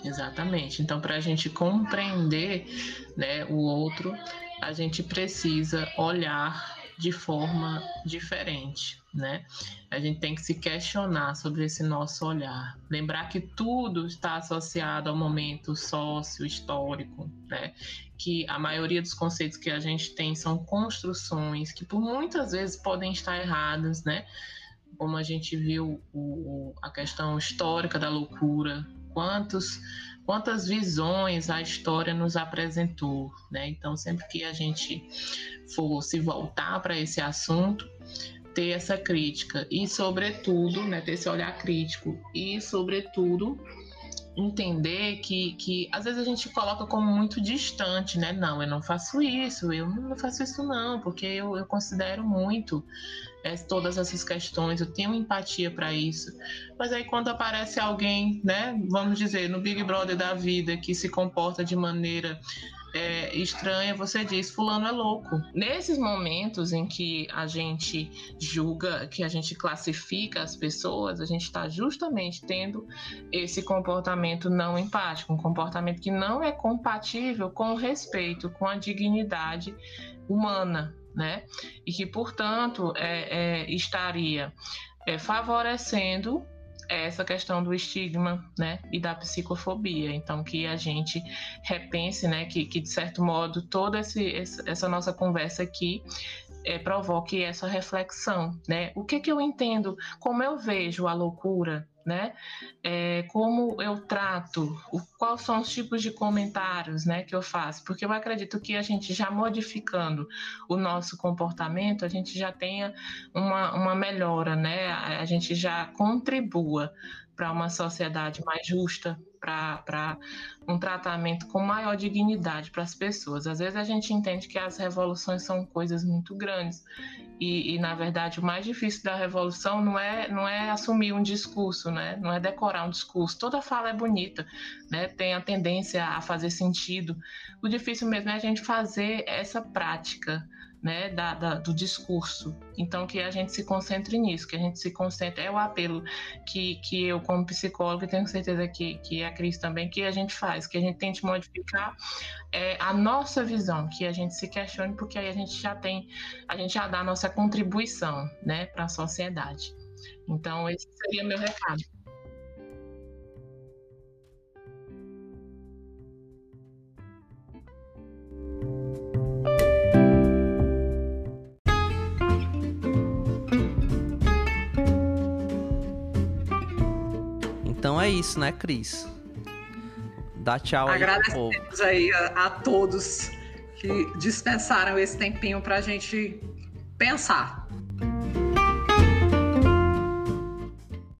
Exatamente. Então, para a gente compreender né, o outro, a gente precisa olhar de forma diferente, né? A gente tem que se questionar sobre esse nosso olhar, lembrar que tudo está associado ao momento sócio-histórico, né? Que a maioria dos conceitos que a gente tem são construções que por muitas vezes podem estar erradas, né? Como a gente viu o, a questão histórica da loucura, quantos quantas visões a história nos apresentou, né? Então, sempre que a gente for se voltar para esse assunto, ter essa crítica e, sobretudo, né, ter esse olhar crítico e, sobretudo, entender que, que às vezes a gente coloca como muito distante, né? Não, eu não faço isso, eu não faço isso não, porque eu, eu considero muito é, todas essas questões, eu tenho empatia para isso. Mas aí quando aparece alguém, né, vamos dizer, no Big Brother da vida, que se comporta de maneira é, estranha, você diz fulano é louco. Nesses momentos em que a gente julga, que a gente classifica as pessoas, a gente está justamente tendo esse comportamento não empático, um comportamento que não é compatível com o respeito, com a dignidade humana, né? E que, portanto, é, é, estaria é, favorecendo essa questão do estigma, né, e da psicofobia. Então, que a gente repense, né, que, que de certo modo toda esse, essa nossa conversa aqui é, provoque essa reflexão, né? O que que eu entendo, como eu vejo a loucura, né? É, como eu trato, o, quais são os tipos de comentários, né, que eu faço? Porque eu acredito que a gente já modificando o nosso comportamento, a gente já tenha uma, uma melhora, né? A, a gente já contribua para uma sociedade mais justa, para um tratamento com maior dignidade para as pessoas. Às vezes a gente entende que as revoluções são coisas muito grandes e, e, na verdade o mais difícil da revolução não é não é assumir um discurso, né? Não é decorar um discurso. Toda fala é bonita, né? Tem a tendência a fazer sentido. O difícil mesmo é a gente fazer essa prática né, da, da, do discurso. Então, que a gente se concentre nisso, que a gente se concentre. É o apelo que, que eu, como psicóloga, tenho certeza que, que a Cris também, que a gente faz, que a gente tente modificar é, a nossa visão, que a gente se questione, porque aí a gente já tem, a gente já dá a nossa contribuição né, para a sociedade. Então, esse seria meu recado. É isso, né, Cris? Dá tchau aí Agradecemos aí a, a, todos que dispensaram esse tempinho pra gente pensar.